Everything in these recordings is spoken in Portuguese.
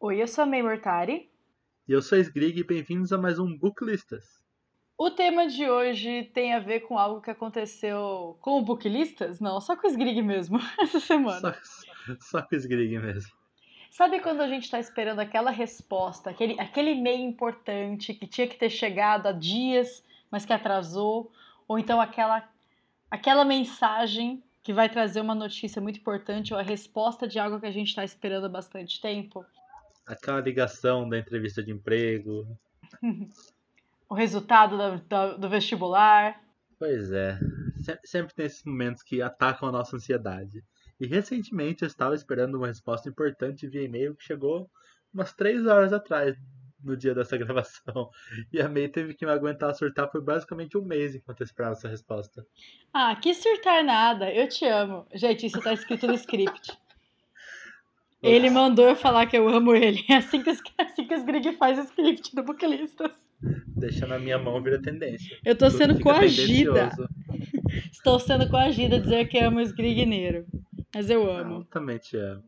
Oi, eu sou a May Mortari. E eu sou a Sgrig e bem-vindos a mais um Booklistas. O tema de hoje tem a ver com algo que aconteceu com o Booklistas? Não, só com o Sgrig mesmo, essa semana. Só, só com o Sgrig mesmo. Sabe quando a gente está esperando aquela resposta, aquele, aquele e-mail importante que tinha que ter chegado há dias, mas que atrasou? Ou então aquela, aquela mensagem que vai trazer uma notícia muito importante ou a resposta de algo que a gente está esperando há bastante tempo? Aquela ligação da entrevista de emprego. o resultado do, do, do vestibular. Pois é, sempre tem esses momentos que atacam a nossa ansiedade. E recentemente eu estava esperando uma resposta importante via e-mail que chegou umas três horas atrás, no dia dessa gravação. E a May teve que me aguentar surtar por basicamente um mês enquanto eu esperava essa resposta. Ah, que surtar nada, eu te amo. Gente, isso tá escrito no script. Ele mandou eu falar que eu amo ele. É assim que, assim que os Grig faz o script do Booklistas. Deixa na minha mão vira tendência. Eu tô sendo coagida. Estou sendo coagida a dizer que amo o Sgrigneiro. Mas eu amo. Eu também te amo.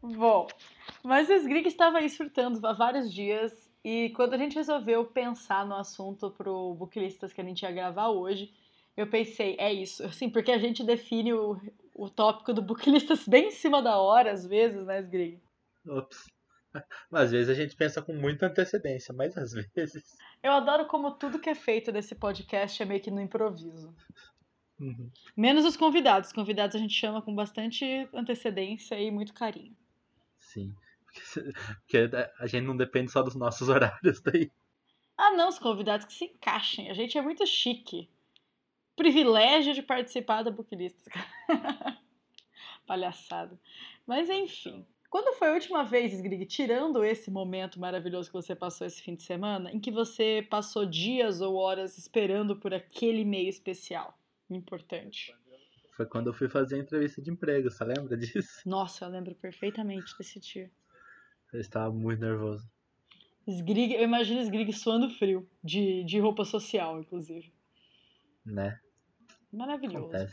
Bom, mas o Sgrig estava aí surtando há vários dias. E quando a gente resolveu pensar no assunto pro Booklistas que a gente ia gravar hoje, eu pensei, é isso. Assim, porque a gente define o, o tópico do Booklistas bem em cima da hora, às vezes, né, Sgrig? Ops. Às vezes a gente pensa com muita antecedência, mas às vezes. Eu adoro como tudo que é feito nesse podcast é meio que no improviso. Uhum. Menos os convidados. Os convidados a gente chama com bastante antecedência e muito carinho. Sim. Porque a gente não depende só dos nossos horários daí. Ah, não, os convidados que se encaixem. A gente é muito chique. Privilégio de participar da Booklist. Palhaçada. Mas enfim. Quando foi a última vez, Grig, tirando esse momento maravilhoso que você passou esse fim de semana, em que você passou dias ou horas esperando por aquele e-mail especial? importante. Foi quando eu fui fazer a entrevista de emprego, você lembra disso? Nossa, eu lembro perfeitamente desse dia. Eu estava muito nervoso. Sgrig, eu imagino Sgrig suando frio, de, de roupa social, inclusive. Né? Maravilhoso.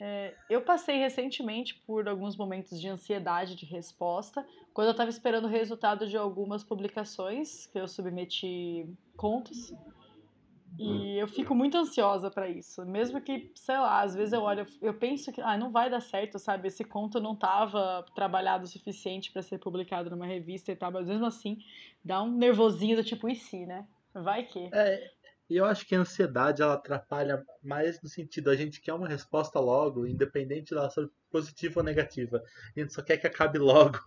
É, eu passei recentemente por alguns momentos de ansiedade de resposta, quando eu estava esperando o resultado de algumas publicações que eu submeti contos. E hum. eu fico muito ansiosa para isso. Mesmo que, sei lá, às vezes eu olho, eu penso que ah, não vai dar certo, sabe? Esse conto não tava trabalhado o suficiente para ser publicado numa revista e tal, mas mesmo assim dá um nervosinho do tipo, e se, né? Vai que. É, e eu acho que a ansiedade ela atrapalha mais no sentido, a gente quer uma resposta logo, independente dela ser positiva ou negativa. A gente só quer que acabe logo.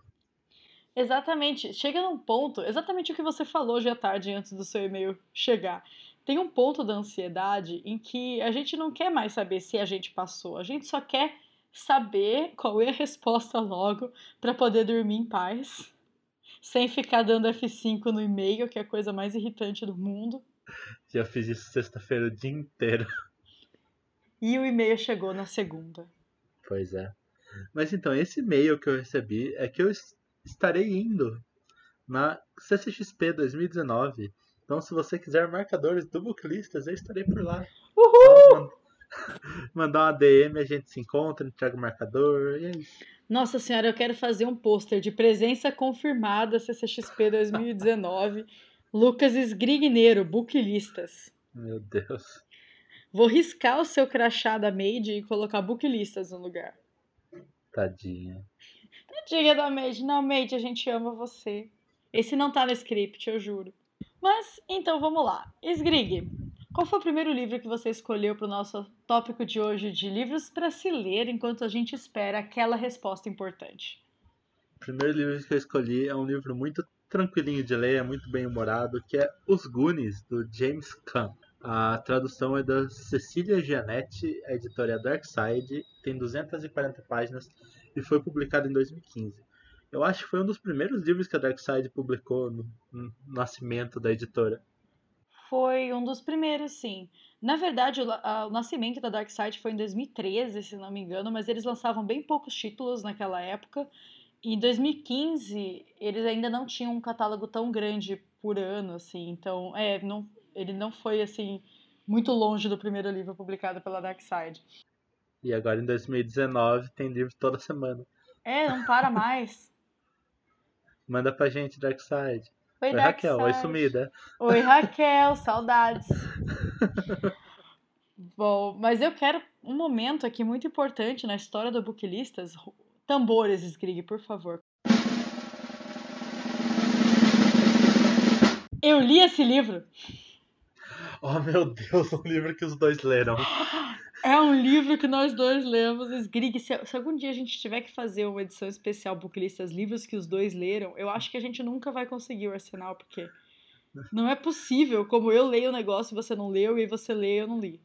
Exatamente. Chega num ponto, exatamente o que você falou hoje à tarde antes do seu e-mail chegar tem um ponto da ansiedade em que a gente não quer mais saber se a gente passou, a gente só quer saber qual é a resposta logo para poder dormir em paz, sem ficar dando F5 no e-mail, que é a coisa mais irritante do mundo. Já fiz isso sexta-feira o dia inteiro. E o e-mail chegou na segunda. Pois é. Mas então, esse e-mail que eu recebi é que eu estarei indo na CCXP 2019 então, se você quiser marcadores do Booklistas, eu estarei por lá. Uhul! mandar uma DM, a gente se encontra, entrega o marcador, e é isso. Nossa senhora, eu quero fazer um pôster de presença confirmada CCXP 2019. Lucas Esgrigneiro, Booklistas. Meu Deus. Vou riscar o seu crachá da Made e colocar Booklistas no lugar. Tadinha. Tadinha da Made. Não, Made, a gente ama você. Esse não tá no script, eu juro. Mas então vamos lá. Esgrig, qual foi o primeiro livro que você escolheu para o nosso tópico de hoje de livros para se ler enquanto a gente espera aquela resposta importante? O primeiro livro que eu escolhi é um livro muito tranquilinho de ler, é muito bem humorado, que é Os Goonies, do James Caan. A tradução é da Cecília Gianetti, a editora é Dark Side, tem 240 páginas e foi publicado em 2015. Eu acho que foi um dos primeiros livros que a Darkseid publicou no, nascimento da editora. Foi um dos primeiros, sim. Na verdade, o, o nascimento da Darkseid foi em 2013, se não me engano, mas eles lançavam bem poucos títulos naquela época. Em 2015, eles ainda não tinham um catálogo tão grande por ano, assim. Então, é, não, ele não foi, assim, muito longe do primeiro livro publicado pela Darkseid. E agora, em 2019, tem livro toda semana. É, não para mais. Manda pra gente, Darkside. Oi, Oi Dark Raquel. Side. Oi, sumida. Oi, Raquel, saudades. Bom, mas eu quero um momento aqui muito importante na história do Booklistas. Tambores, Skrig, por favor. Eu li esse livro. Oh, meu Deus, um livro que os dois leram. É um livro que nós dois lemos. Skrig, se, se algum dia a gente tiver que fazer uma edição especial Booklistas, livros que os dois leram, eu acho que a gente nunca vai conseguir o arsenal, porque não é possível como eu leio o negócio e você não leu, e você lê e eu não li.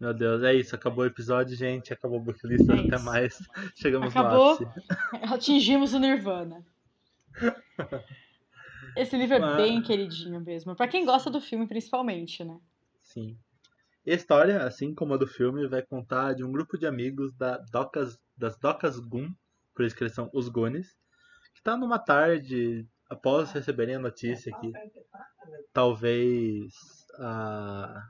Meu Deus, é isso. Acabou o episódio, gente. Acabou o Booklist. É Até isso. mais. Chegamos Acabou. no. Atingimos o Nirvana. Esse livro é Mas- bem queridinho mesmo. Pra quem gosta do filme, principalmente, né? Sim. E a história, assim como a do filme, vai contar de um grupo de amigos da Docas, das Docas Gun, por isso que eles são os Goonies, que tá numa tarde, após receberem a notícia que talvez a,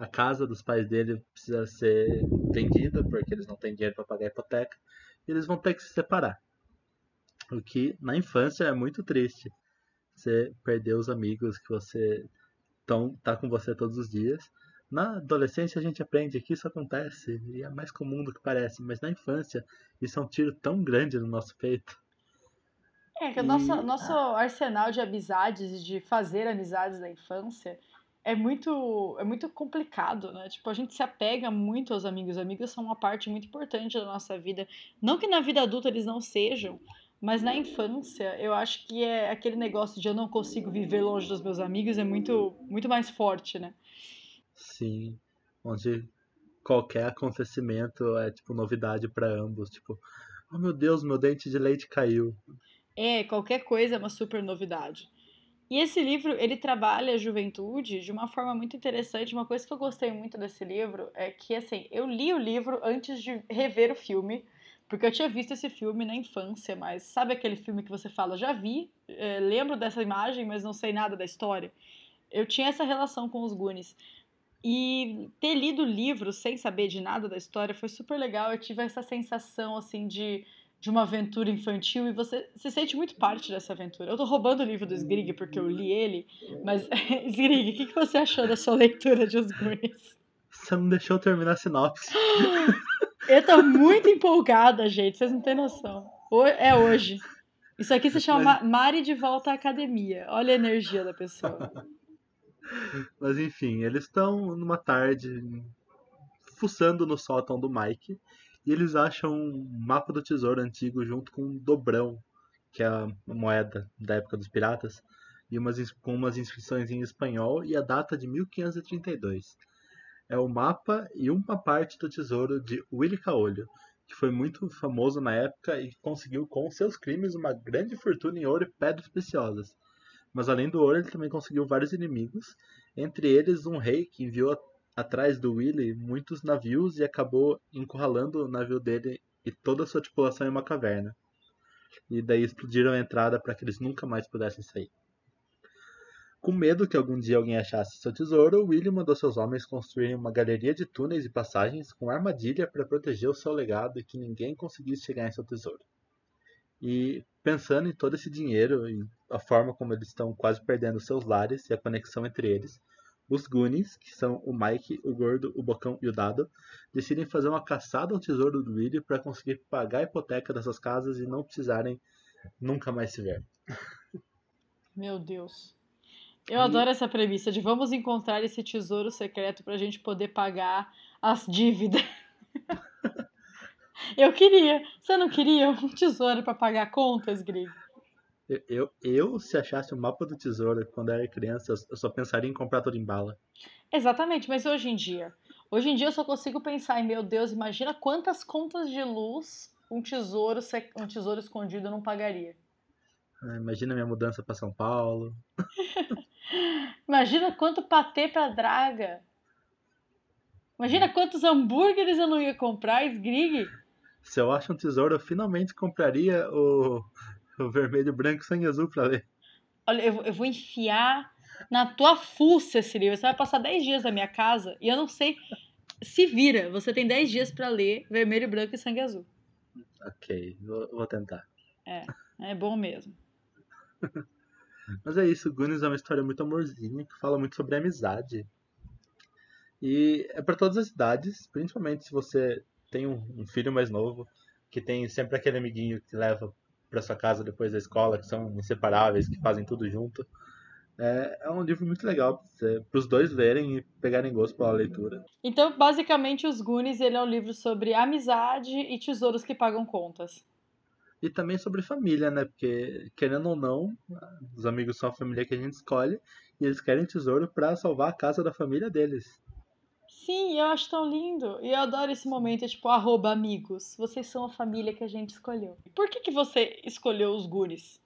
a casa dos pais dele precisa ser vendida, porque eles não têm dinheiro para pagar a hipoteca, e eles vão ter que se separar. O que na infância é muito triste. Você perder os amigos que você tão, tá com você todos os dias. Na adolescência a gente aprende que isso acontece e é mais comum do que parece, mas na infância isso é um tiro tão grande no nosso peito. É, que o nosso, nosso arsenal de amizades e de fazer amizades da infância é muito, é muito complicado, né? Tipo, a gente se apega muito aos amigos. Amigos são uma parte muito importante da nossa vida. Não que na vida adulta eles não sejam, mas na infância eu acho que é aquele negócio de eu não consigo viver longe dos meus amigos é muito, muito mais forte, né? Sim, onde qualquer acontecimento é tipo novidade para ambos, tipo, oh meu Deus, meu dente de leite caiu. É, qualquer coisa é uma super novidade. E esse livro, ele trabalha a juventude de uma forma muito interessante. Uma coisa que eu gostei muito desse livro é que, assim, eu li o livro antes de rever o filme, porque eu tinha visto esse filme na infância, mas sabe aquele filme que você fala, já vi, é, lembro dessa imagem, mas não sei nada da história? Eu tinha essa relação com os Goonies. E ter lido o livro sem saber de nada da história foi super legal. Eu tive essa sensação, assim, de de uma aventura infantil e você se sente muito parte dessa aventura. Eu tô roubando o livro do Sgrig porque eu li ele, mas Sgrig, o que, que você achou da sua leitura de Os Goonies? Você não deixou eu terminar a sinopse. Eu tô muito empolgada, gente, vocês não têm noção. É hoje. Isso aqui se chama Mari de volta à academia. Olha a energia da pessoa. Mas enfim, eles estão numa tarde fuçando no sótão do Mike e eles acham um mapa do tesouro antigo junto com um dobrão, que é a moeda da época dos piratas, e umas, com umas inscrições em espanhol e a data de 1532. É o mapa e uma parte do tesouro de Willy Caolho, que foi muito famoso na época e conseguiu com seus crimes uma grande fortuna em ouro e pedras preciosas. Mas além do ouro, ele também conseguiu vários inimigos, entre eles um rei que enviou atrás do Willy muitos navios e acabou encurralando o navio dele e toda a sua tripulação em uma caverna. E daí explodiram a entrada para que eles nunca mais pudessem sair. Com medo que algum dia alguém achasse seu tesouro, Willy mandou seus homens construírem uma galeria de túneis e passagens com armadilha para proteger o seu legado e que ninguém conseguisse chegar em seu tesouro. E pensando em todo esse dinheiro e a forma como eles estão quase perdendo seus lares e a conexão entre eles, os Goonies, que são o Mike, o Gordo, o Bocão e o Dado, decidem fazer uma caçada ao tesouro do Willy para conseguir pagar a hipoteca dessas casas e não precisarem nunca mais se ver. Meu Deus. Eu adoro essa premissa de vamos encontrar esse tesouro secreto pra gente poder pagar as dívidas. Eu queria. Você não queria um tesouro pra pagar contas, Grig? Eu, eu, eu, se achasse o mapa do tesouro quando era criança, eu só pensaria em comprar tudo em bala. Exatamente, mas hoje em dia? Hoje em dia eu só consigo pensar em, meu Deus, imagina quantas contas de luz um tesouro, um tesouro escondido não pagaria. Ah, Imagina minha mudança para São Paulo. Imagina quanto patê pra draga. Imagina quantos hambúrgueres eu não ia comprar, Sgrig. Se eu acho um tesouro, eu finalmente compraria o, o vermelho, branco e sangue azul para ler. Olha, eu, vou- eu vou enfiar na tua fuça esse livro. Você vai passar 10 dias na minha casa e eu não sei. Se vira, você tem 10 dias pra ler Vermelho, Branco e Sangue Azul. Ok, vou, vou tentar. É bom mesmo. Mas é isso, Goonies é uma história muito amorzinha, que fala muito sobre amizade. E é para todas as idades, principalmente se você tem um, um, filho mais novo, que tem sempre aquele amiguinho que leva para sua casa depois da escola, que são inseparáveis, que fazem tudo junto. É, é um livro muito legal para os dois lerem e pegarem gosto pela leitura. Então, basicamente, Os Goonies ele é um livro sobre amizade e tesouros que pagam contas. E também sobre família, né? Porque, querendo ou não, os amigos são a família que a gente escolhe e eles querem tesouro para salvar a casa da família deles. Sim, eu acho tão lindo. E eu adoro esse momento, é tipo, arroba amigos. Vocês são a família que a gente escolheu. Por que, que você escolheu os Goonies?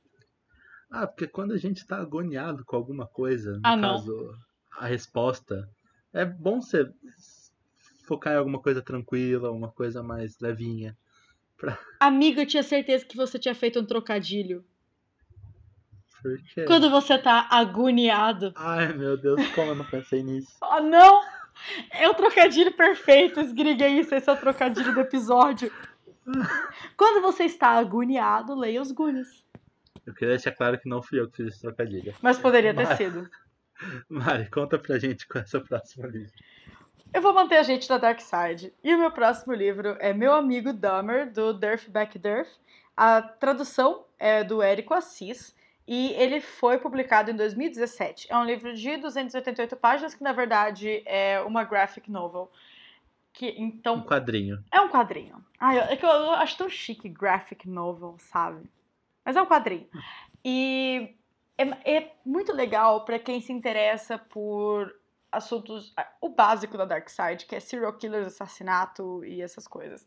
Ah, porque quando a gente tá agoniado com alguma coisa, no ah, caso, a resposta, é bom você focar em alguma coisa tranquila, uma coisa mais levinha. Pra... Amigo, eu tinha certeza que você tinha feito um trocadilho. Por quê? Quando você tá agoniado. Ai, meu Deus, como eu não pensei nisso? oh, não! É o trocadilho perfeito, esgriga isso, esse é o trocadilho do episódio. Quando você está agoniado, leia os Goonies. Eu queria deixar claro que não fui eu que fiz esse trocadilho. Mas poderia ter Mari, sido. Mari, conta pra gente qual é o seu próximo livro. Eu vou manter a gente na Dark Side. E o meu próximo livro é Meu Amigo Dahmer, do Durf Back Durf. A tradução é do Érico Assis e ele foi publicado em 2017. É um livro de 288 páginas que, na verdade, é uma graphic novel. Que, então, um quadrinho. É um quadrinho. Ai, é que eu, eu acho tão chique graphic novel, sabe? Mas é um quadrinho. E é, é muito legal para quem se interessa por assuntos. O básico da Dark Side, que é serial killers, assassinato e essas coisas.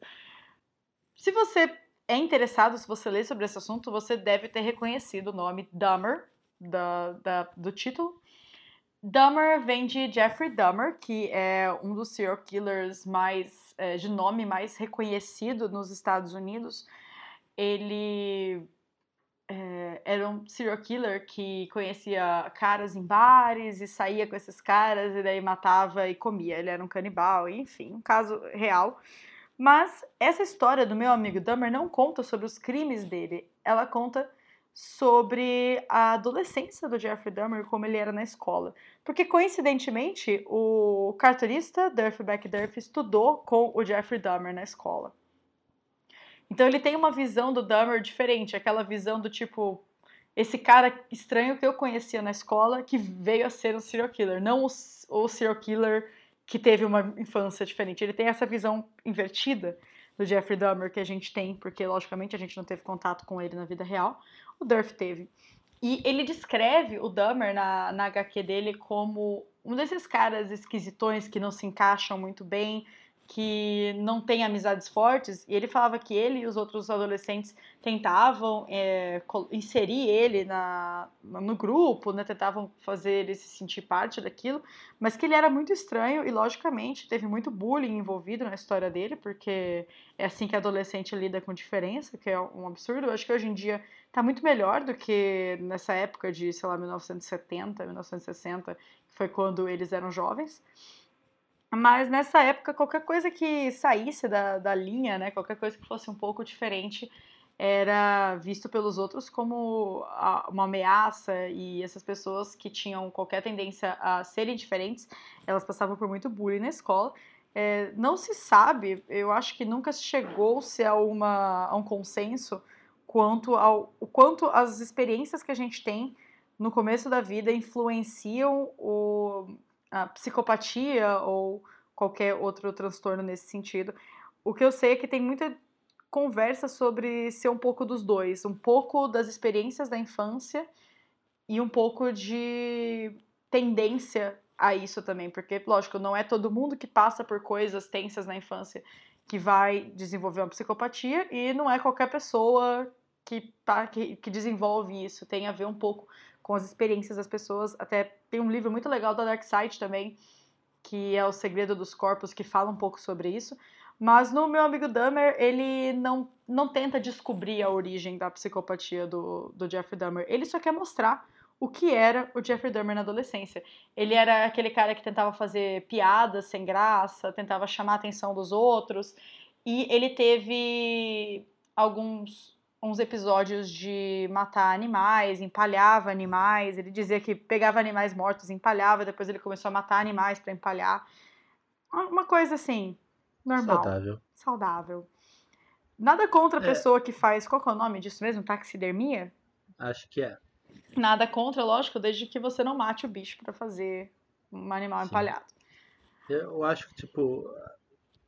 Se você é interessado, se você ler sobre esse assunto, você deve ter reconhecido o nome Dahmer, da, da, do título. Dahmer vem de Jeffrey Dahmer, que é um dos serial killers mais é, de nome mais reconhecido nos Estados Unidos. Ele é, era um serial killer que conhecia caras em bares e saía com esses caras e daí matava e comia. Ele era um canibal, enfim, um caso real. Mas essa história do meu amigo Dahmer não conta sobre os crimes dele, ela conta sobre a adolescência do Jeffrey Dahmer, como ele era na escola. Porque, coincidentemente, o cartunista Durf Back Durf estudou com o Jeffrey Dahmer na escola. Então ele tem uma visão do Dahmer diferente, aquela visão do tipo esse cara estranho que eu conhecia na escola que veio a ser um serial killer, não o, o serial killer que teve uma infância diferente. Ele tem essa visão invertida do Jeffrey Dahmer que a gente tem, porque logicamente a gente não teve contato com ele na vida real. O Durf teve. E ele descreve o Dahmer na, na HQ dele como um desses caras esquisitões que não se encaixam muito bem, que não tem amizades fortes, e ele falava que ele e os outros adolescentes tentavam é, inserir ele na, no grupo, né, tentavam fazer ele se sentir parte daquilo, mas que ele era muito estranho e, logicamente, teve muito bullying envolvido na história dele, porque é assim que adolescente lida com diferença, que é um absurdo. Eu acho que hoje em dia está muito melhor do que nessa época de, sei lá, 1970, 1960, que foi quando eles eram jovens. Mas nessa época, qualquer coisa que saísse da, da linha, né, qualquer coisa que fosse um pouco diferente, era visto pelos outros como uma ameaça e essas pessoas que tinham qualquer tendência a serem diferentes, elas passavam por muito bullying na escola. É, não se sabe, eu acho que nunca chegou-se a, uma, a um consenso quanto ao o quanto as experiências que a gente tem no começo da vida influenciam o, a psicopatia ou qualquer outro transtorno nesse sentido. O que eu sei é que tem muita conversa sobre ser um pouco dos dois, um pouco das experiências da infância e um pouco de tendência a isso também, porque lógico, não é todo mundo que passa por coisas tensas na infância que vai desenvolver uma psicopatia e não é qualquer pessoa que, que, que desenvolve isso, tem a ver um pouco com as experiências das pessoas. Até tem um livro muito legal da Dark Side também, que é O Segredo dos Corpos, que fala um pouco sobre isso. Mas no meu amigo Dahmer, ele não, não tenta descobrir a origem da psicopatia do, do Jeffrey Dahmer. Ele só quer mostrar o que era o Jeffrey Dahmer na adolescência. Ele era aquele cara que tentava fazer piadas sem graça, tentava chamar a atenção dos outros, e ele teve alguns uns episódios de matar animais, empalhava animais. Ele dizia que pegava animais mortos, empalhava, depois ele começou a matar animais para empalhar. Uma coisa assim, normal. Saudável. Saudável. Nada contra a é. pessoa que faz. Qual é o nome disso mesmo? Taxidermia? Acho que é. Nada contra, lógico, desde que você não mate o bicho para fazer um animal sim. empalhado. Eu acho que, tipo,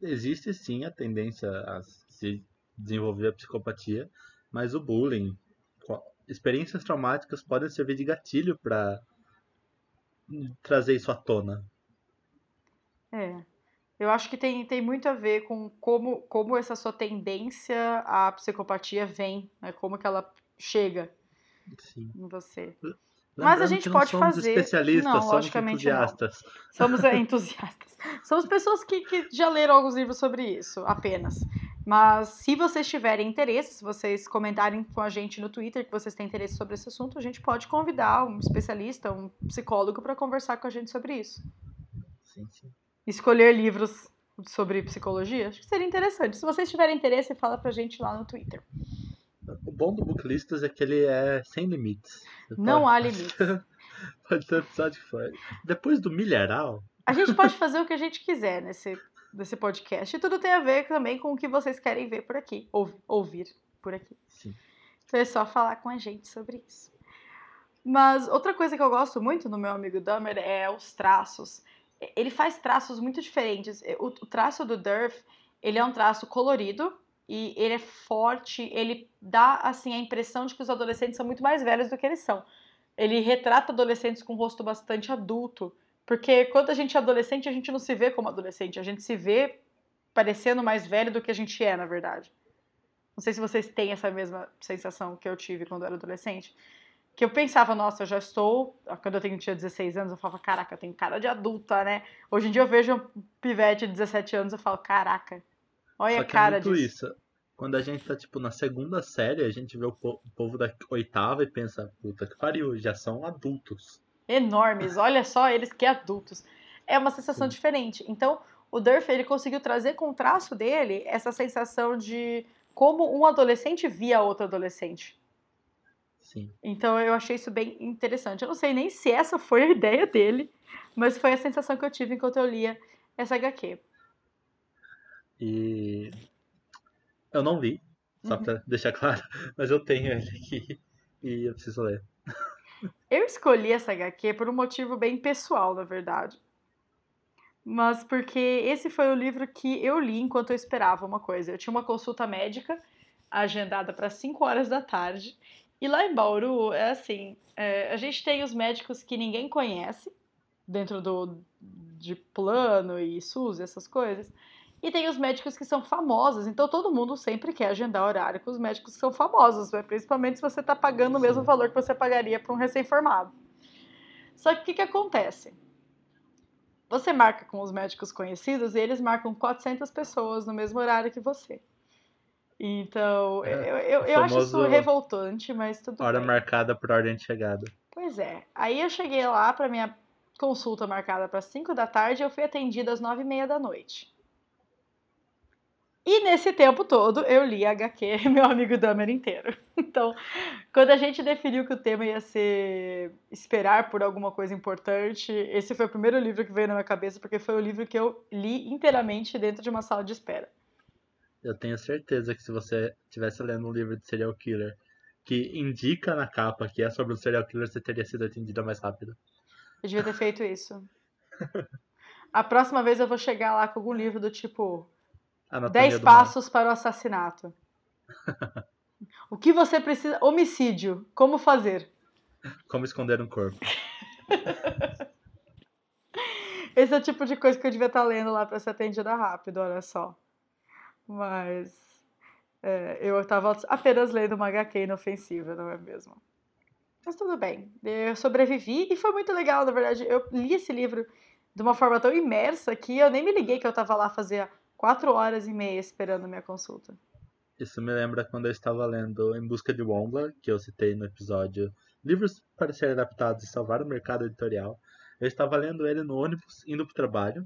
existe sim a tendência a se desenvolver a psicopatia, mas o bullying, experiências traumáticas podem servir de gatilho para trazer isso à tona. É. Eu acho que tem, tem muito a ver com como, como essa sua tendência à psicopatia vem, né? Como que ela chega Sim. em você. Mas a gente pode somos fazer. Especialistas, não, somos entusiastas. Não. Somos entusiastas. somos pessoas que, que já leram alguns livros sobre isso, apenas. Mas se vocês tiverem interesse, se vocês comentarem com a gente no Twitter que vocês têm interesse sobre esse assunto, a gente pode convidar um especialista, um psicólogo para conversar com a gente sobre isso. Sim, sim. Escolher livros sobre psicologia, acho que seria interessante. Se vocês tiverem interesse, fala pra gente lá no Twitter. O bom do Booklistas é que ele é sem limites. Você Não pode... há limites. pode ter episódio que for. Depois do milharal. A gente pode fazer o que a gente quiser nesse, nesse podcast. E tudo tem a ver também com o que vocês querem ver por aqui. Ou, ouvir por aqui. Sim. Então é só falar com a gente sobre isso. Mas outra coisa que eu gosto muito no meu amigo Dummer é os traços. Ele faz traços muito diferentes. O, o traço do Durf, ele é um traço colorido, e ele é forte, ele dá assim a impressão de que os adolescentes são muito mais velhos do que eles são. Ele retrata adolescentes com um rosto bastante adulto, porque quando a gente é adolescente, a gente não se vê como adolescente, a gente se vê parecendo mais velho do que a gente é, na verdade. Não sei se vocês têm essa mesma sensação que eu tive quando eu era adolescente. Que eu pensava, nossa, eu já estou. Quando eu tinha 16 anos, eu falava, caraca, eu tenho cara de adulta, né? Hoje em dia eu vejo um pivete de 17 anos, eu falo, caraca, Olha Só a cara é muito disso. isso. Quando a gente tá, tipo, na segunda série, a gente vê o povo da oitava e pensa, puta que pariu, já são adultos. Enormes, olha só eles que adultos. É uma sensação diferente. Então, o Durf, ele conseguiu trazer com o traço dele essa sensação de como um adolescente via outro adolescente. Sim. Então eu achei isso bem interessante. Eu não sei nem se essa foi a ideia dele, mas foi a sensação que eu tive enquanto eu lia essa HQ. E eu não li, só uhum. pra deixar claro, mas eu tenho ele aqui e eu preciso ler. Eu escolhi essa HQ por um motivo bem pessoal, na verdade. Mas porque esse foi o livro que eu li enquanto eu esperava uma coisa. Eu tinha uma consulta médica agendada para 5 horas da tarde. E lá em Bauru, é assim: é, a gente tem os médicos que ninguém conhece, dentro do de plano e SUS, essas coisas. E tem os médicos que são famosos, então todo mundo sempre quer agendar horário com os médicos que são famosos, né? principalmente se você está pagando o mesmo valor que você pagaria para um recém-formado. Só que o que, que acontece? Você marca com os médicos conhecidos e eles marcam 400 pessoas no mesmo horário que você. Então, é, eu, eu, eu acho isso revoltante, mas tudo Hora bem. marcada por ordem de chegada. Pois é. Aí eu cheguei lá para minha consulta marcada para 5 da tarde e eu fui atendida às 9 e meia da noite. E nesse tempo todo eu li a HQ Meu Amigo Dahmer inteiro. Então, quando a gente definiu que o tema ia ser esperar por alguma coisa importante, esse foi o primeiro livro que veio na minha cabeça, porque foi o livro que eu li inteiramente dentro de uma sala de espera. Eu tenho certeza que se você estivesse lendo um livro de serial killer que indica na capa que é sobre um serial killer, você teria sido atendida mais rápido. Eu devia ter feito isso. A próxima vez eu vou chegar lá com algum livro do tipo Anatomia 10 passos mal. para o assassinato. o que você precisa. Homicídio. Como fazer? Como esconder um corpo. Esse é o tipo de coisa que eu devia estar lendo lá para ser atendida rápido, olha só. Mas. É, eu estava apenas lendo uma HQ inofensiva, não é mesmo? Mas tudo bem. Eu sobrevivi e foi muito legal, na verdade. Eu li esse livro de uma forma tão imersa que eu nem me liguei que eu estava lá fazia quatro horas e meia esperando minha consulta. Isso me lembra quando eu estava lendo Em Busca de Wombler, que eu citei no episódio Livros para serem adaptados e salvar o mercado editorial. Eu estava lendo ele no ônibus indo para o trabalho.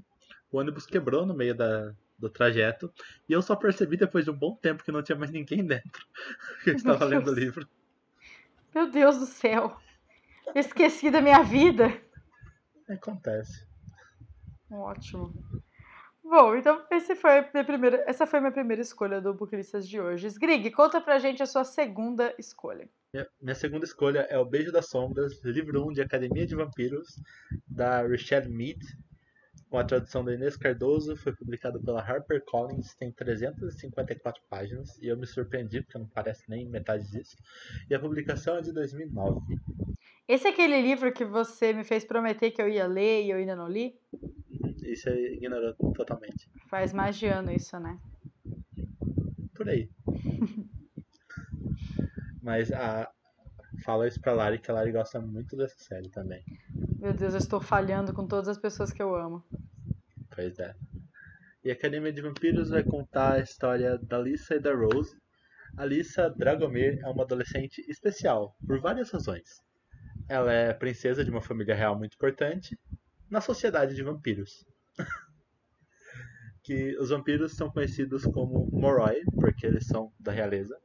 O ônibus quebrou no meio da, do trajeto. E eu só percebi depois de um bom tempo que não tinha mais ninguém dentro. que eu estava lendo o livro. Meu Deus do céu. esqueci da minha vida. Acontece. Ótimo. Bom, então esse foi minha primeira, essa foi a minha primeira escolha do Booklistas de hoje. Sgrig, conta pra gente a sua segunda escolha. Minha, minha segunda escolha é O Beijo das Sombras, livro 1 de Academia de Vampiros, da Richelle Mead, com a tradução da Inês Cardoso, foi publicado pela HarperCollins, tem 354 páginas, e eu me surpreendi porque não parece nem metade disso. E a publicação é de 2009. Esse é aquele livro que você me fez prometer que eu ia ler e eu ainda não li? Isso aí ignorou totalmente. Faz mais de ano isso, né? Por aí. Mas a, fala isso pra Lari, que a Lari gosta muito dessa série também. Meu Deus, eu estou falhando com todas as pessoas que eu amo. Pois é. E a Academia de Vampiros vai contar a história da Lisa e da Rose. A Lisa Dragomir é uma adolescente especial, por várias razões. Ela é princesa de uma família real muito importante na sociedade de vampiros. Que os vampiros são conhecidos como Moroi, porque eles são da realeza.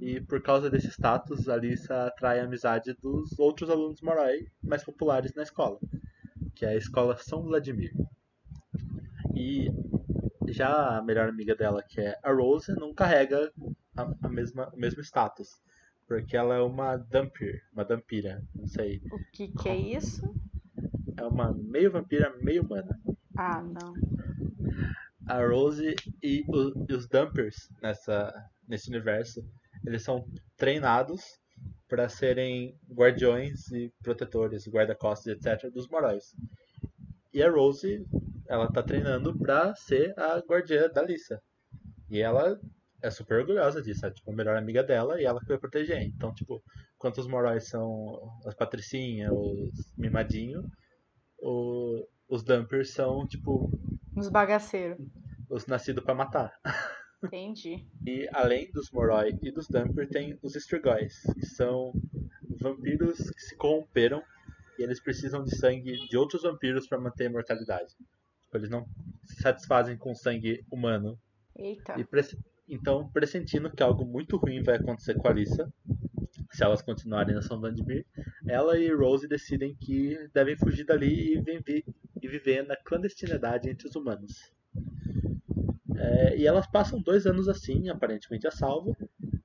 E por causa desse status, a Alissa atrai a amizade dos outros alunos Moroi mais populares na escola, que é a escola São Vladimir. E já a melhor amiga dela, que é a Rose, não carrega a, a mesma, o mesmo status. Porque ela é uma Dumpir, uma Dampira, não sei. O que, que é isso? É uma meio vampira, meio humana. Ah, não. A Rose e, os Dumpers nessa, nesse universo, eles são treinados para serem guardiões e protetores, guarda-costas, etc., dos morais. E a Rose, ela tá treinando para ser a guardiã da Lisa. E ela é super orgulhosa disso, é tipo a melhor amiga dela e ela que vai proteger. Então, tipo, quanto os morais são as patricinhas, os mimadinhos, o, os dumpers são, tipo. Os bagaceiros. Os nascidos para matar. Entendi. e além dos Moroi e dos Dumper, tem os Strigóis, que são vampiros que se corromperam e eles precisam de sangue de outros vampiros para manter a imortalidade. Tipo, eles não se satisfazem com sangue humano. Eita. E então, pressentindo que algo muito ruim vai acontecer com a Alissa, se elas continuarem na São Vladimir, ela e Rose decidem que devem fugir dali e, e viver na clandestinidade entre os humanos. É, e elas passam dois anos assim, aparentemente a salvo,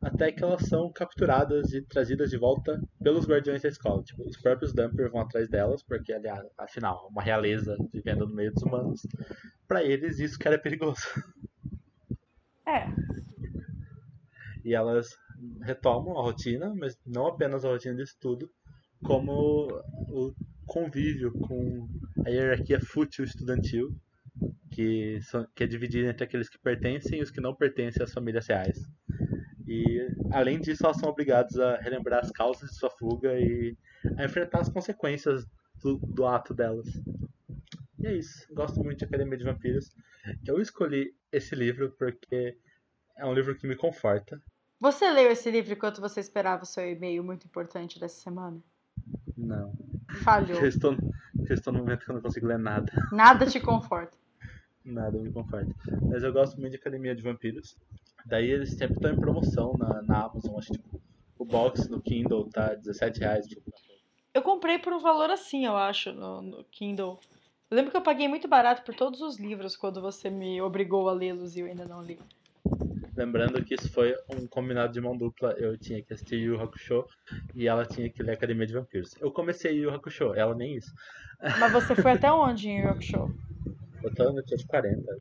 até que elas são capturadas e trazidas de volta pelos guardiões da escola. Tipo, os próprios Dumper vão atrás delas, porque, aliás, afinal, uma realeza vivendo no meio dos humanos. Para eles, isso que era perigoso. É. E elas retomam a rotina, mas não apenas a rotina de estudo, como o convívio com a hierarquia fútil estudantil, que, são, que é dividida entre aqueles que pertencem e os que não pertencem às famílias reais. E, além disso, elas são obrigadas a relembrar as causas de sua fuga e a enfrentar as consequências do, do ato delas. E é isso. Gosto muito de Academia de Vampiros. Eu escolhi esse livro porque é um livro que me conforta. Você leu esse livro enquanto você esperava o seu e-mail muito importante dessa semana? Não. Falhou. Eu estou, eu estou no momento que eu não consigo ler nada. Nada te conforta. nada me conforta. Mas eu gosto muito de Academia de Vampiros. Daí eles sempre estão em promoção na, na Amazon. Acho que tipo, o box no Kindle tá 17 reais. Tipo. Eu comprei por um valor assim, eu acho, no, no Kindle. Eu lembro que eu paguei muito barato por todos os livros quando você me obrigou a lê-los e eu ainda não li. Lembrando que isso foi um combinado de mão dupla. Eu tinha que assistir Yu Hakusho e ela tinha que ler Academia de Vampiros. Eu comecei Yu Hakusho, ela nem isso. Mas você foi até onde em Hakusho? Eu tô no episódio 40.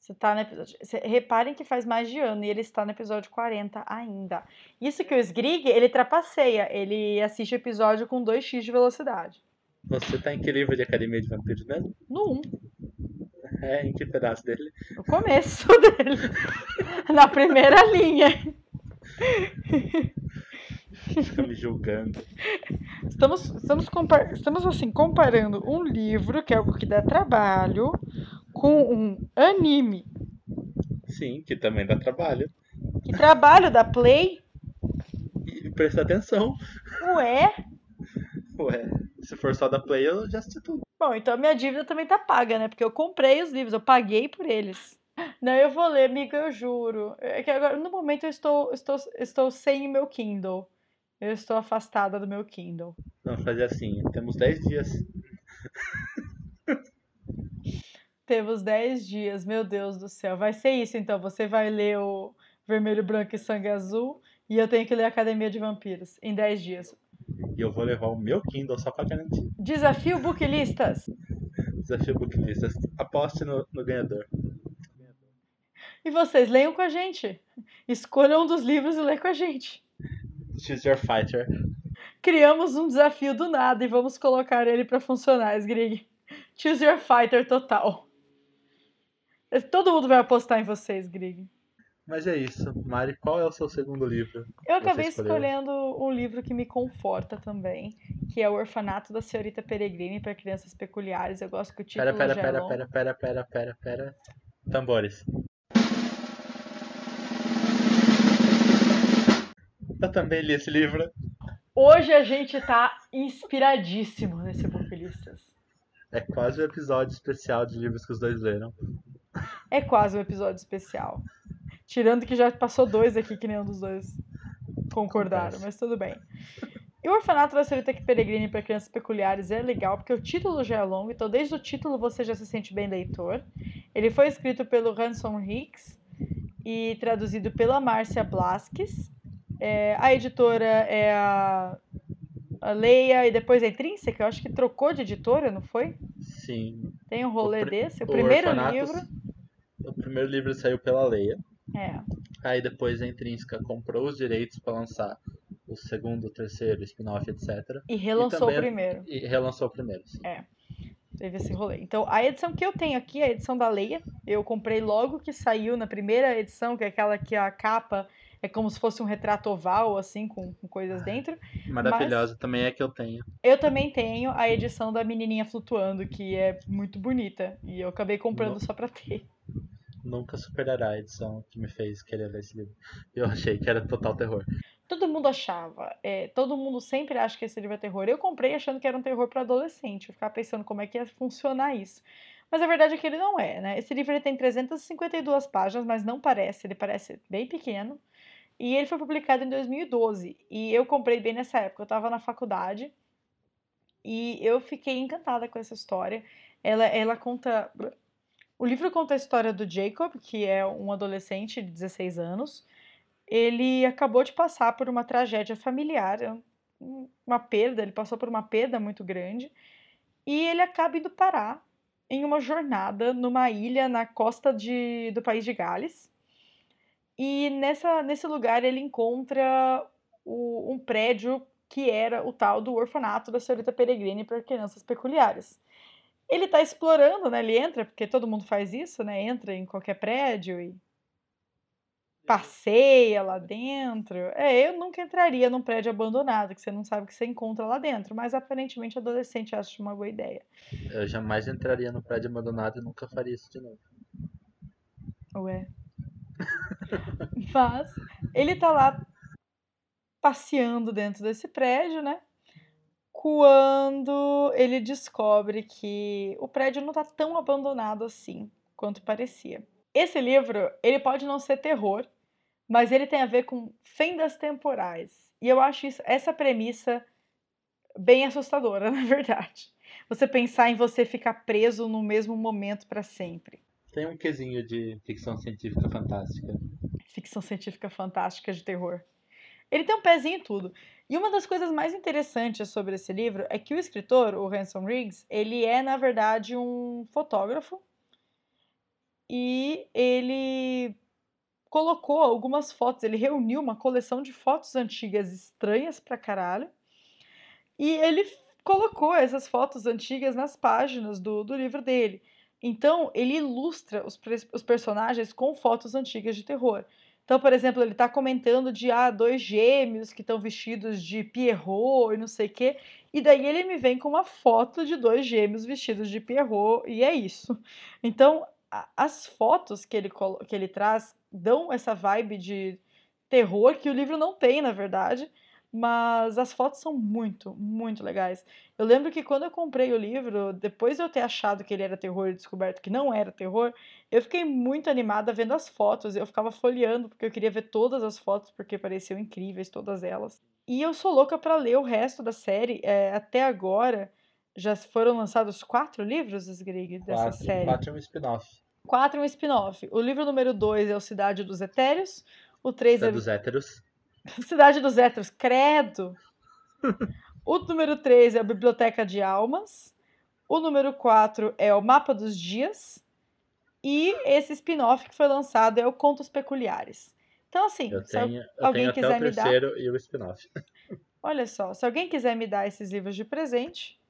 Você tá no episódio. Reparem que faz mais de ano e ele está no episódio 40 ainda. Isso que o Sgrig, ele trapaceia. Ele assiste episódio com 2x de velocidade. Você tá em que livro de Academia de Vampiros mesmo? No 1. É, em que pedaço dele? No começo dele. Na primeira linha. Fica me julgando. Estamos, estamos, estamos assim, comparando um livro, que é algo que dá trabalho, com um anime. Sim, que também dá trabalho. Que trabalho da Play? E presta atenção. Ué? Ué, se for só da Play, eu já assisti tudo. Bom, então a minha dívida também tá paga, né? Porque eu comprei os livros, eu paguei por eles. Não, eu vou ler, amiga, eu juro. É que agora, no momento, eu estou, estou, estou sem o meu Kindle. Eu estou afastada do meu Kindle. Vamos fazer assim, temos 10 dias. temos 10 dias, meu Deus do céu. Vai ser isso, então. Você vai ler o Vermelho, Branco e Sangue Azul e eu tenho que ler Academia de Vampiros em 10 dias. E eu vou levar o meu Kindle só pra garantir. Desafio Booklistas. Desafio Booklistas. Aposte no, no ganhador. E vocês, leiam com a gente. Escolham um dos livros e leiam com a gente. Choose your fighter. Criamos um desafio do nada e vamos colocar ele para funcionar, Sgrig. Choose your fighter total. Todo mundo vai apostar em vocês, Grig. Mas é isso. Mari, qual é o seu segundo livro? Eu acabei escolhendo um livro que me conforta também, que é O Orfanato da Senhorita Peregrine para Crianças Peculiares. Eu gosto que o título pera, pera, já pera, é longo. pera, pera, pera, pera, pera. Tambores. Eu também li esse livro. Hoje a gente tá inspiradíssimo nesse Booklistas. É quase um episódio especial de livros que os dois leram. É quase um episódio especial. Tirando que já passou dois aqui que nenhum dos dois concordaram, Acontece. mas tudo bem. E o Orfanato da Senhorita Peregrine para Crianças Peculiares é legal porque o título já é longo, então desde o título você já se sente bem leitor. Ele foi escrito pelo Ransom Hicks e traduzido pela Márcia Blasques. É, a editora é a, a Leia e depois a Intrínseca, eu acho que trocou de editora, não foi? Sim. Tem um rolê O desse. O, o primeiro Orfanato- livro. O primeiro livro saiu pela Leia. É. Aí depois a Intrínseca comprou os direitos para lançar o segundo, o terceiro, spin-off, etc. E relançou também- o primeiro. E relançou o primeiro. sim. Teve esse rolê. Então, a edição que eu tenho aqui é a edição da Leia. Eu comprei logo que saiu na primeira edição, que é aquela que a capa é como se fosse um retrato oval, assim, com, com coisas dentro. Maravilhosa também é que eu tenho. Eu também tenho a edição da menininha flutuando, que é muito bonita. E eu acabei comprando só pra ter. Nunca superará a edição que me fez querer ler esse livro. Eu achei que era total terror. Todo mundo achava, é, todo mundo sempre acha que esse livro é terror. Eu comprei achando que era um terror para adolescente. Eu ficava pensando como é que ia funcionar isso. Mas a verdade é que ele não é, né? Esse livro ele tem 352 páginas, mas não parece, ele parece bem pequeno. E ele foi publicado em 2012. E eu comprei bem nessa época. Eu estava na faculdade e eu fiquei encantada com essa história. Ela, ela conta. O livro conta a história do Jacob, que é um adolescente de 16 anos. Ele acabou de passar por uma tragédia familiar, uma perda, ele passou por uma perda muito grande. E ele acaba indo parar em uma jornada numa ilha na costa de, do país de Gales. E nessa, nesse lugar ele encontra o- um prédio que era o tal do orfanato da senhorita Peregrine para crianças peculiares. Ele está explorando, né? Ele entra, porque todo mundo faz isso, né? Entra em qualquer prédio e passeia lá dentro. É, eu nunca entraria num prédio abandonado, que você não sabe o que você encontra lá dentro, mas aparentemente adolescente acha uma boa ideia. Eu jamais entraria no prédio abandonado e nunca faria isso de novo. Ué. Mas ele tá lá passeando dentro desse prédio, né? Quando ele descobre que o prédio não tá tão abandonado assim quanto parecia. Esse livro, ele pode não ser terror, mas ele tem a ver com fendas temporais. E eu acho isso, essa premissa bem assustadora, na verdade. Você pensar em você ficar preso no mesmo momento para sempre. Tem um quesinho de ficção científica fantástica. ficção científica fantástica de terror. Ele tem um pezinho em tudo. E uma das coisas mais interessantes sobre esse livro é que o escritor, o Ransom Riggs, ele é, na verdade, um fotógrafo. E ele colocou algumas fotos, ele reuniu uma coleção de fotos antigas estranhas pra caralho. E ele colocou essas fotos antigas nas páginas do, do livro dele. Então, ele ilustra os, os personagens com fotos antigas de terror. Então, por exemplo, ele está comentando de ah, dois gêmeos que estão vestidos de Pierrot e não sei o quê. E daí ele me vem com uma foto de dois gêmeos vestidos de Pierrot e é isso. Então, a- as fotos que ele, que ele traz dão essa vibe de terror que o livro não tem, na verdade. Mas as fotos são muito, muito legais. Eu lembro que quando eu comprei o livro, depois de eu ter achado que ele era terror e descoberto que não era terror, eu fiquei muito animada vendo as fotos. Eu ficava folheando porque eu queria ver todas as fotos porque pareciam incríveis todas elas. E eu sou louca para ler o resto da série. É, até agora já foram lançados quatro livros, Sgrig, dessa quatro, série. Quatro é um spin-off. Quatro é um spin-off. O livro número dois é o Cidade dos Etéreos. O três É é dos héteros. Cidade dos Héteros, credo. O número 3 é a Biblioteca de Almas. O número 4 é o Mapa dos Dias. E esse spin-off que foi lançado é o Contos Peculiares. Então, assim, Eu se tenho, eu alguém tenho até quiser o me dar. e o spin-off. Olha só, se alguém quiser me dar esses livros de presente,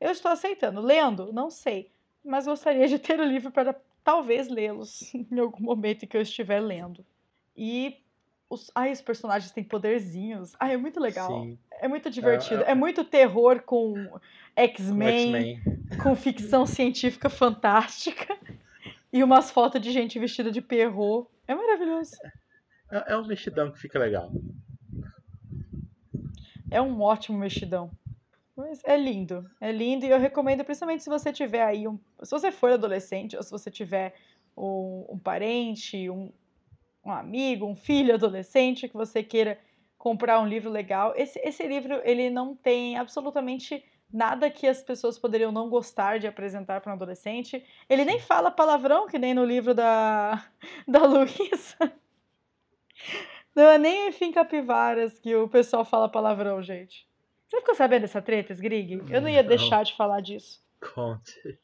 eu estou aceitando. Lendo? Não sei. Mas gostaria de ter o livro para talvez lê-los em algum momento em que eu estiver lendo. E os, ai, os personagens têm poderzinhos. Ai, é muito legal. Sim. É muito divertido. É, é- É muito terror com X-Men. com ficção científica fantástica e umas fotos de gente vestida de perro. É maravilhoso. É, é um mexidão que fica legal. É um ótimo mexidão. Mas é lindo, é lindo e eu recomendo, principalmente se você tiver aí um, se você for adolescente ou se você tiver um, um parente, um, um amigo, um filho adolescente que você queira comprar um livro legal. Esse, esse livro ele não tem absolutamente nada que as pessoas poderiam não gostar de apresentar para um adolescente. Ele nem fala palavrão que nem no livro da da Luísa. Não é nem em Fim Capivaras que o pessoal fala palavrão, gente. Você ficou sabendo dessa treta, Sgrig? Eu não ia Não. deixar de falar disso. Conte.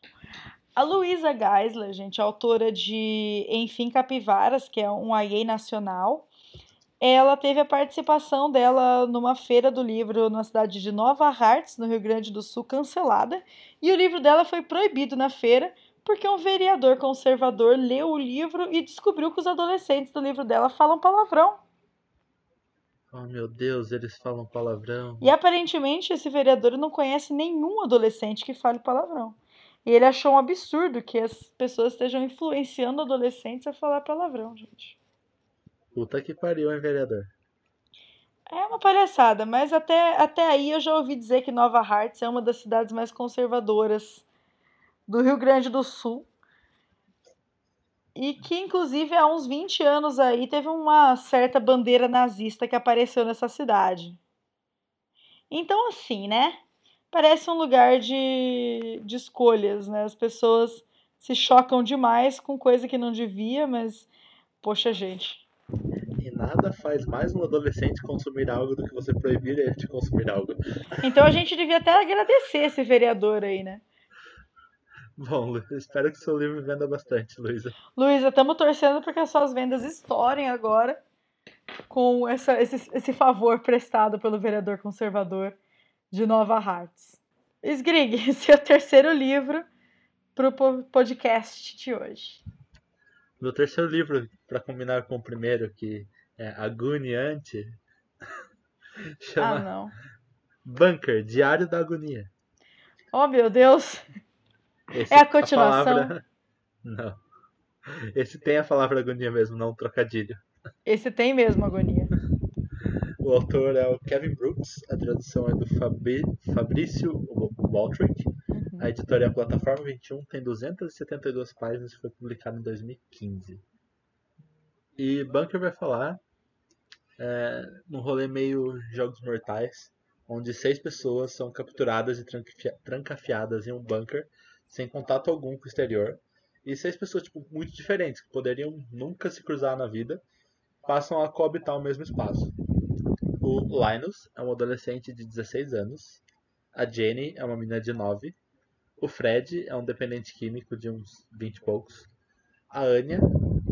A Luísa Geisler, gente, autora de Enfim Capivaras, que é um AIE nacional, ela teve a participação dela numa feira do livro na cidade de Nova Hartz, no Rio Grande do Sul, cancelada, e o livro dela foi proibido na feira porque um vereador conservador leu o livro e descobriu que os adolescentes do livro dela falam palavrão. Oh meu Deus, eles falam palavrão. E aparentemente esse vereador não conhece nenhum adolescente que fale palavrão. E ele achou um absurdo que as pessoas estejam influenciando adolescentes a falar palavrão, gente. Puta que pariu, hein, vereador? É uma palhaçada, mas até, até aí eu já ouvi dizer que Nova Hartz é uma das cidades mais conservadoras do Rio Grande do Sul. E que, inclusive, há uns 20 anos aí teve uma certa bandeira nazista que apareceu nessa cidade. Então, assim, né? Parece um lugar de, de escolhas, né? As pessoas se chocam demais com coisa que não devia, mas, poxa, gente. E nada faz mais um adolescente consumir algo do que você proibir ele de consumir algo. Então a gente devia até agradecer esse vereador aí, né? Bom, espero que seu livro venda bastante, Luísa. Luísa, estamos torcendo para que as suas vendas estourem agora com essa, esse, esse favor prestado pelo vereador conservador de Nova Hartz. Sgrig, seu terceiro livro para o podcast de hoje. Meu terceiro livro, para combinar com o primeiro, que é Agoniante, Ah, chama não. Bunker, Diário da Agonia. Oh, meu Deus. Esse- É a continuação? palavra- Não. Esse tem a palavra agonia mesmo, não um trocadilho. Esse tem mesmo agonia. O autor é o Kevin Brooks, a tradução é do Fabri- Fabrício Waltrick. Uhum. A editora é Plataforma 21, tem 272 páginas e foi publicado em 2015. E Bunker vai falar é, num rolê meio Jogos Mortais, onde seis pessoas são capturadas e trancafi- trancafiadas em um bunker sem contato algum com o exterior. E seis pessoas tipo, muito diferentes, que poderiam nunca se cruzar na vida, passam a coabitar o mesmo espaço. O Linus é um adolescente de 16 anos. A Jenny é uma menina de 9. O Fred é um dependente químico de uns 20 e poucos. A Anya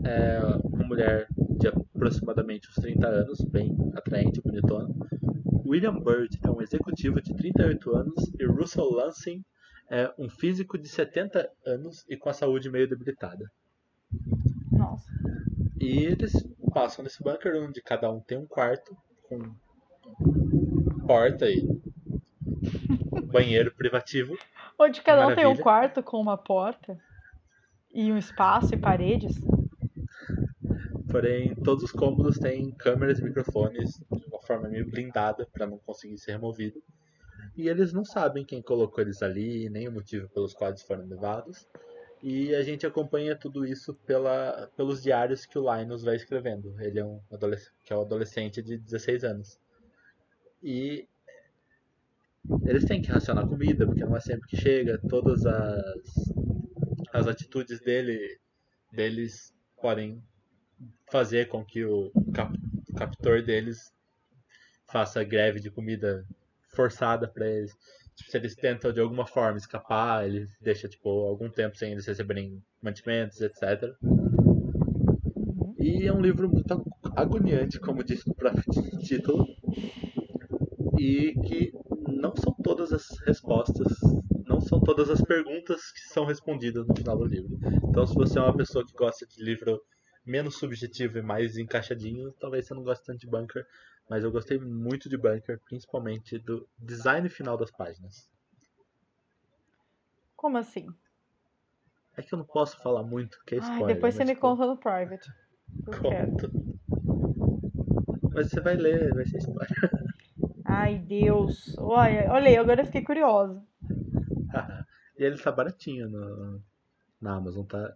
é uma mulher de aproximadamente uns 30 anos, bem atraente, bonitona. William Bird é um executivo de 38 anos e Russell Lansing é um físico de 70 anos e com a saúde meio debilitada. Nossa. E eles passam nesse bunker onde cada um tem um quarto com porta e banheiro privativo. Onde cada um tem um quarto com uma porta e um espaço e paredes. Porém, todos os cômodos têm câmeras e microfones de uma forma meio blindada para não conseguir ser removido. E eles não sabem quem colocou eles ali, nem o motivo pelos quais foram levados. E a gente acompanha tudo isso pela, pelos diários que o Linus vai escrevendo. Ele é um adolescente, que é um adolescente de 16 anos. E eles têm que racionar comida, porque não é sempre que chega. Todas as, as atitudes dele, deles podem fazer com que o, cap, o captor deles faça greve de comida forçada para eles. Tipo, se eles tentam de alguma forma escapar, ele deixa tipo algum tempo sem eles receberem mantimentos, etc. E é um livro muito agoniante, como disse no próprio título, e que não são todas as respostas, não são todas as perguntas que são respondidas no final do livro. Então, se você é uma pessoa que gosta de livro menos subjetivo e mais encaixadinho, talvez você não goste tanto de Bunker, mas eu gostei muito de Bunker, principalmente do design final das páginas. Como assim? É que eu não posso falar muito, que é spoiler. Ai, depois você me tipo... conta no private. Conto. Mas você vai ler, vai ser spoiler. Ai, Deus. Olha, olha agora eu fiquei curiosa. e ele tá baratinho no, na Amazon, tá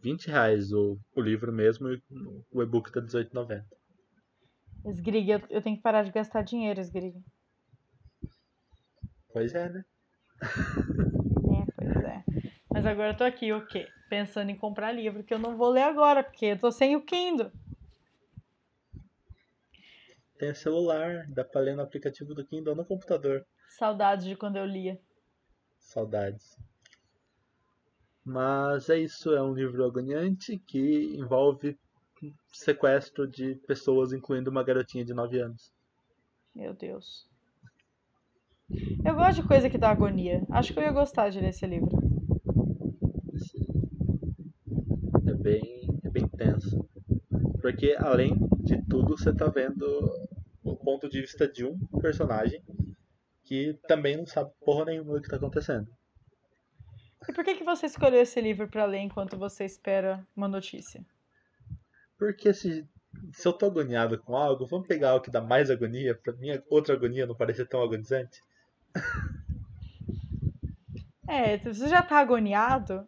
20 reais o, o livro mesmo e o e-book tá 18,90. Sgrig, eu, eu tenho que parar de gastar dinheiro, Sgrig. Pois é, né? é, pois é. Mas agora eu tô aqui, o quê? Pensando em comprar livro que eu não vou ler agora, porque eu tô sem o Kindle. Tem celular, dá pra ler no aplicativo do Kindle no computador. Saudades de quando eu lia. Saudades. Mas é isso, é um livro agoniante que envolve sequestro de pessoas, incluindo uma garotinha de 9 anos. Meu Deus. Eu gosto de coisa que dá agonia. Acho que eu ia gostar de ler esse livro. É bem, é bem tenso. Porque, além de tudo, você tá vendo o ponto de vista de um personagem que também não sabe porra nenhuma do que tá acontecendo. E por que, que você escolheu esse livro para ler enquanto você espera uma notícia? Porque se, se eu tô agoniado com algo, vamos pegar o que dá mais agonia, pra minha outra agonia não parecer tão agonizante? É, você já tá agoniado,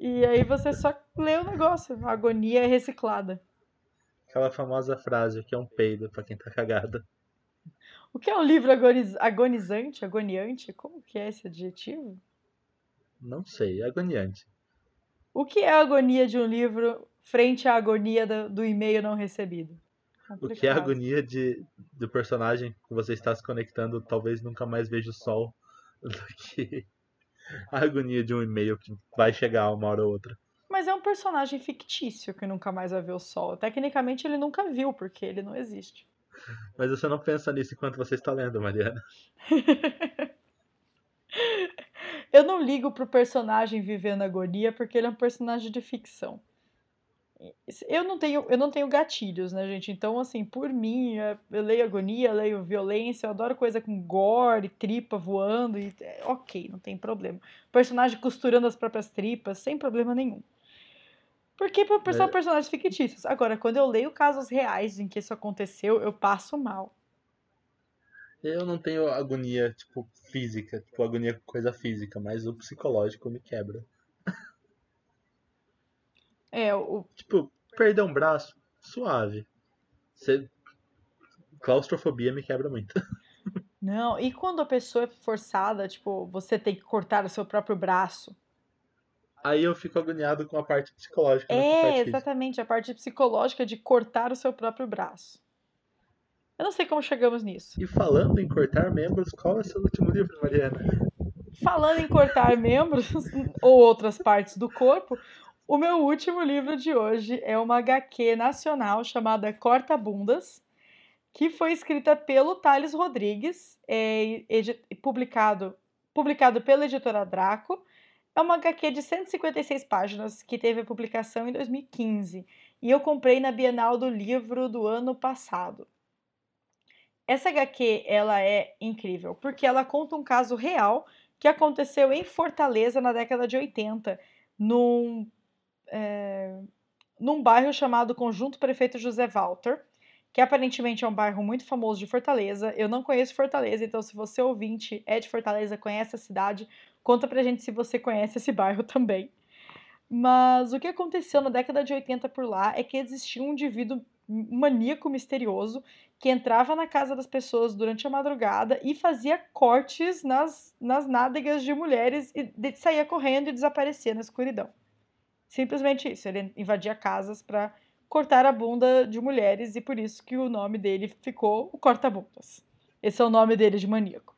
e aí você só lê o negócio. A agonia é reciclada. Aquela famosa frase que é um peido para quem tá cagado. O que é um livro agonizante, agoniante? Como que é esse adjetivo? Não sei, agoniante. O que é a agonia de um livro frente à agonia do, do e-mail não recebido? Complicado. O que é a agonia de, do personagem que você está se conectando, talvez nunca mais veja o sol, do que a agonia de um e-mail que vai chegar uma hora ou outra. Mas é um personagem fictício que nunca mais vai ver o sol. Tecnicamente ele nunca viu, porque ele não existe. Mas você não pensa nisso enquanto você está lendo, Mariana. Eu não ligo pro personagem vivendo agonia porque ele é um personagem de ficção. Eu não tenho, eu não tenho gatilhos, né, gente? Então, assim, por mim, é, eu leio agonia, leio violência, eu adoro coisa com gore, tripa voando, e é, ok, não tem problema. Personagem costurando as próprias tripas, sem problema nenhum. Porque são é. personagens fictícios. Agora, quando eu leio casos reais em que isso aconteceu, eu passo mal. Eu não tenho agonia, tipo, física, tipo, agonia com coisa física, mas o psicológico me quebra. É, o. Tipo, perder um braço, suave. Você... Claustrofobia me quebra muito. Não, e quando a pessoa é forçada, tipo, você tem que cortar o seu próprio braço? Aí eu fico agoniado com a parte psicológica. É, exatamente, a parte psicológica de cortar o seu próprio braço. Eu não sei como chegamos nisso. E falando em cortar membros, qual é o seu último livro, Mariana? Falando em cortar membros ou outras partes do corpo, o meu último livro de hoje é uma HQ nacional chamada Corta Bundas, que foi escrita pelo Thales Rodrigues, é, publicado, publicado pela editora Draco. É uma HQ de 156 páginas que teve a publicação em 2015 e eu comprei na Bienal do Livro do ano passado. Essa HQ ela é incrível porque ela conta um caso real que aconteceu em Fortaleza na década de 80, num, é, num bairro chamado Conjunto Prefeito José Walter, que aparentemente é um bairro muito famoso de Fortaleza. Eu não conheço Fortaleza, então se você ouvinte é de Fortaleza, conhece a cidade, conta pra gente se você conhece esse bairro também. Mas o que aconteceu na década de 80 por lá é que existia um indivíduo maníaco misterioso que entrava na casa das pessoas durante a madrugada e fazia cortes nas, nas nádegas de mulheres e saía correndo e desaparecia na escuridão. Simplesmente isso, ele invadia casas para cortar a bunda de mulheres e por isso que o nome dele ficou o corta-bundas. Esse é o nome dele de maníaco.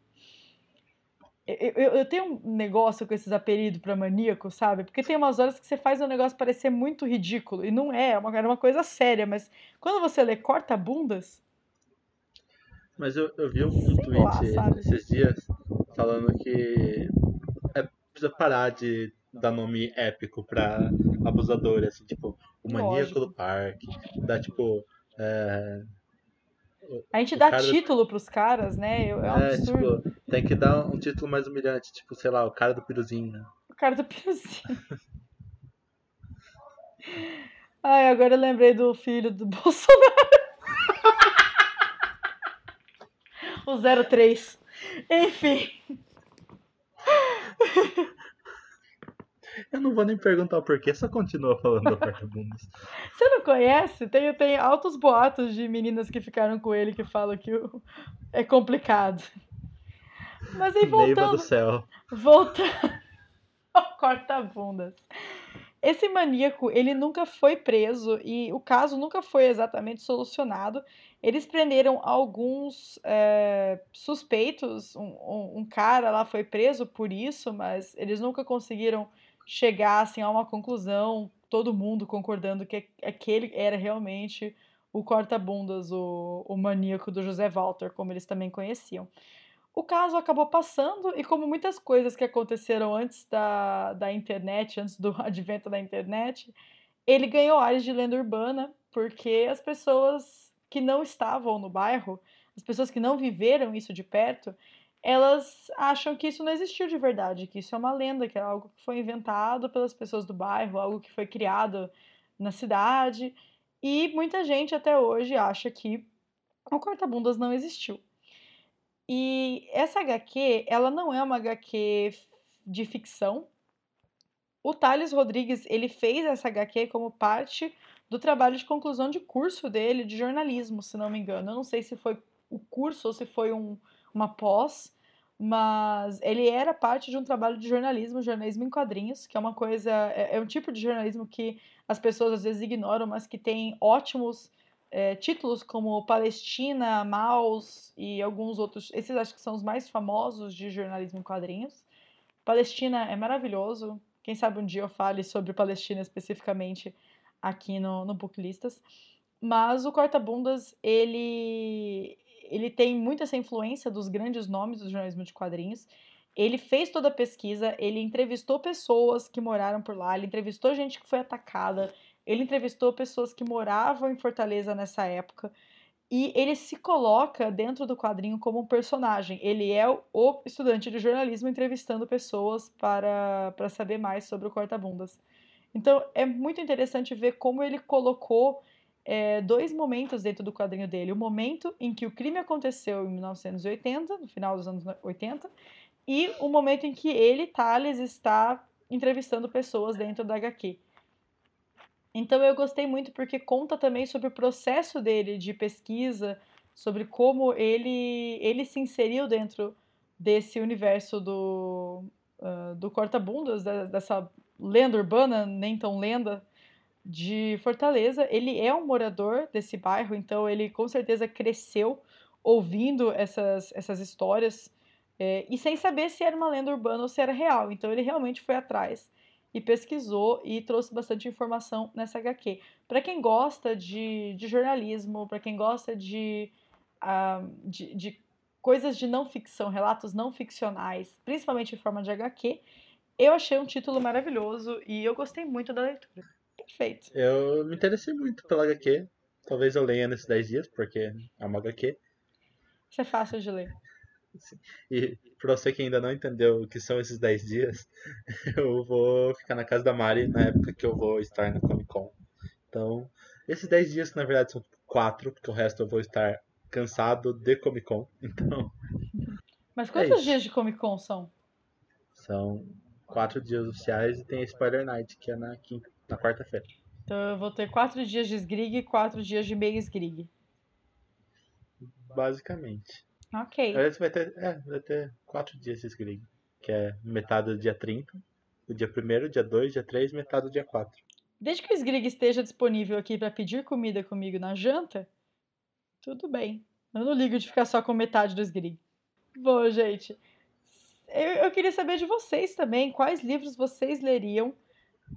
Eu, eu, tenho um negócio com esses apelidos para maníaco, sabe? Porque tem umas horas que você faz um negócio parecer muito ridículo. E não é, é uma, era uma coisa séria. Mas quando você lê corta-bundas. Mas eu, eu vi um, um tweet lá, esses dias falando que é, precisa parar de dar nome épico pra abusador, assim, tipo, o maníaco Lógico. do parque, dá tipo. É... A gente dá título do... pros caras, né? É, um é tipo, tem que dar um título mais humilhante, tipo, sei lá, o cara do piruzinho. Né? O cara do piruzinho. Ai, agora eu lembrei do filho do Bolsonaro. o 03. Enfim. Eu não vou nem perguntar o porquê, só continua falando do porta-bundas. Você não conhece? Tem, tem altos boatos de meninas que ficaram com ele que falam que é complicado. Mas aí voltando... Neiva do céu. Voltando ao corta-bundas. Esse maníaco, ele nunca foi preso e o caso nunca foi exatamente solucionado. Eles prenderam alguns é, suspeitos, um, um, um, cara lá foi preso por isso, mas eles nunca conseguiram chegar assim, a uma conclusão, todo mundo concordando que aquele era realmente o corta-bundas, o, o maníaco do José Walter, como eles também conheciam. O caso acabou passando, e como muitas coisas que aconteceram antes da, da internet, antes do advento da internet, ele ganhou áreas de lenda urbana, porque as pessoas que não estavam no bairro, as pessoas que não viveram isso de perto, elas acham que isso não existiu de verdade, que isso é uma lenda, que é algo que foi inventado pelas pessoas do bairro, algo que foi criado na cidade. E muita gente até hoje acha que o corta-bundas não existiu. E essa HQ, ela não é uma HQ de ficção. O Thales Rodrigues, ele fez essa HQ como parte do trabalho de conclusão de curso dele de jornalismo, se não me engano. Eu não sei se foi o curso ou se foi um, uma pós, mas ele era parte de um trabalho de jornalismo, jornalismo em quadrinhos, que é uma coisa, é, é um tipo de jornalismo que as pessoas às vezes ignoram, mas que tem ótimos é, títulos como Palestina, Maus e alguns outros. Esses acho que são os mais famosos de jornalismo em quadrinhos. Palestina é maravilhoso. Quem sabe um dia eu fale sobre Palestina especificamente aqui no, no Booklistas. Mas o Corta-Bundas, ele, ele tem muita essa influência dos grandes nomes do jornalismo de quadrinhos. Ele fez toda a pesquisa, ele entrevistou pessoas que moraram por lá, ele entrevistou gente que foi atacada, ele entrevistou pessoas que moravam em Fortaleza nessa época. E ele se coloca dentro do quadrinho como um personagem. Ele é o estudante de jornalismo entrevistando pessoas para, para saber mais sobre o corta-bundas. Então é muito interessante ver como ele colocou é, dois momentos dentro do quadrinho dele. O momento em que o crime aconteceu em 1980, no final dos anos 80, e o momento em que ele, Thales, está entrevistando pessoas dentro da HQ. Então eu gostei muito porque conta também sobre o processo dele de pesquisa, sobre como ele, ele se inseriu dentro desse universo do, uh, do corta-bundas, dessa lenda urbana, nem tão lenda, de Fortaleza. Ele é um morador desse bairro, então ele com certeza cresceu ouvindo essas, essas histórias é, e sem saber se era uma lenda urbana ou se era real. Então ele realmente foi atrás e pesquisou e trouxe bastante informação nessa HQ. Para quem gosta de, de jornalismo, para quem gosta de, uh, de, de coisas de não ficção, relatos não ficcionais, principalmente em forma de HQ, eu achei um título maravilhoso e eu gostei muito da leitura. Perfeito. Eu me interessei muito pela HQ. Talvez eu leia nesses 10 dias, porque é uma HQ. Isso é fácil de ler. E pra você que ainda não entendeu o que são esses 10 dias, eu vou ficar na casa da Mari na época que eu vou estar na Comic Con. Então, esses 10 dias, que na verdade são quatro, porque o resto eu vou estar cansado de Comic Con. Então. Mas quantos é dias de Comic Con são? São quatro dias oficiais e tem a Spider Night, que é na, quinta, na quarta-feira. Então eu vou ter quatro dias de Sgrig e quatro dias de meio Sgrig. Basicamente. Ok. Aliás, vai ter, é, vai ter quatro dias de Sgrig, que é metade do dia 30, o dia 1 dia 2, dia 3 metade do dia 4. Desde que o Sgrig esteja disponível aqui para pedir comida comigo na janta, tudo bem. Eu não ligo de ficar só com metade do Sgrig. Bom, gente, eu, eu queria saber de vocês também, quais livros vocês leriam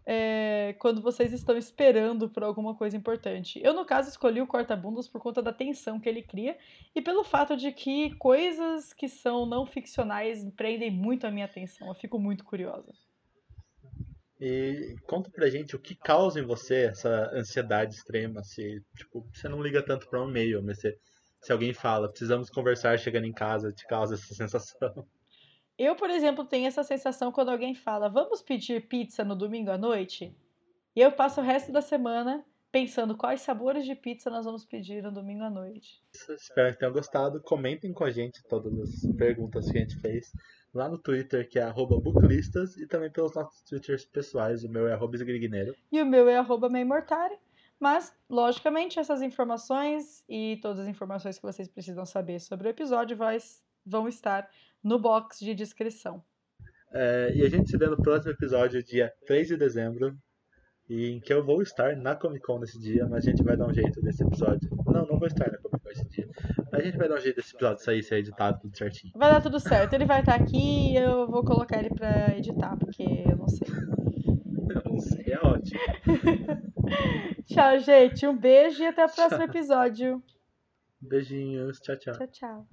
é, quando vocês estão esperando por alguma coisa importante. Eu, no caso, escolhi o Corta-Bundas por conta da tensão que ele cria e pelo fato de que coisas que são não ficcionais prendem muito a minha atenção. Eu fico muito curiosa. E conta pra gente o que causa em você essa ansiedade extrema, se tipo, você não liga tanto para um e-mail, mas se, se alguém fala, precisamos conversar chegando em casa, te causa essa sensação. Eu, por exemplo, tenho essa sensação quando alguém fala, vamos pedir pizza no domingo à noite? E eu passo o resto da semana pensando quais sabores de pizza nós vamos pedir no domingo à noite. Espero que tenham gostado. Comentem com a gente todas as perguntas que a gente fez lá no Twitter, que é booklistas, e também pelos nossos Twitters pessoais. O meu é arroba E o meu é meimortari. Mas, logicamente, essas informações e todas as informações que vocês precisam saber sobre o episódio vai, vão estar no box de descrição. É, e a gente se vê no próximo episódio, dia 3 de dezembro, em que eu vou estar na Comic Con nesse dia, mas a gente vai dar um jeito desse episódio. Não, não vou estar na Comic Con esse dia. Mas a gente vai dar um jeito desse episódio sair, ser editado tudo certinho. Vai dar tudo certo. Ele vai estar aqui e eu vou colocar ele pra editar, porque eu não sei. Eu não sei, é ótimo. tchau, gente. Um beijo e até o próximo episódio. Beijinhos. Tchau, tchau. Tchau, tchau.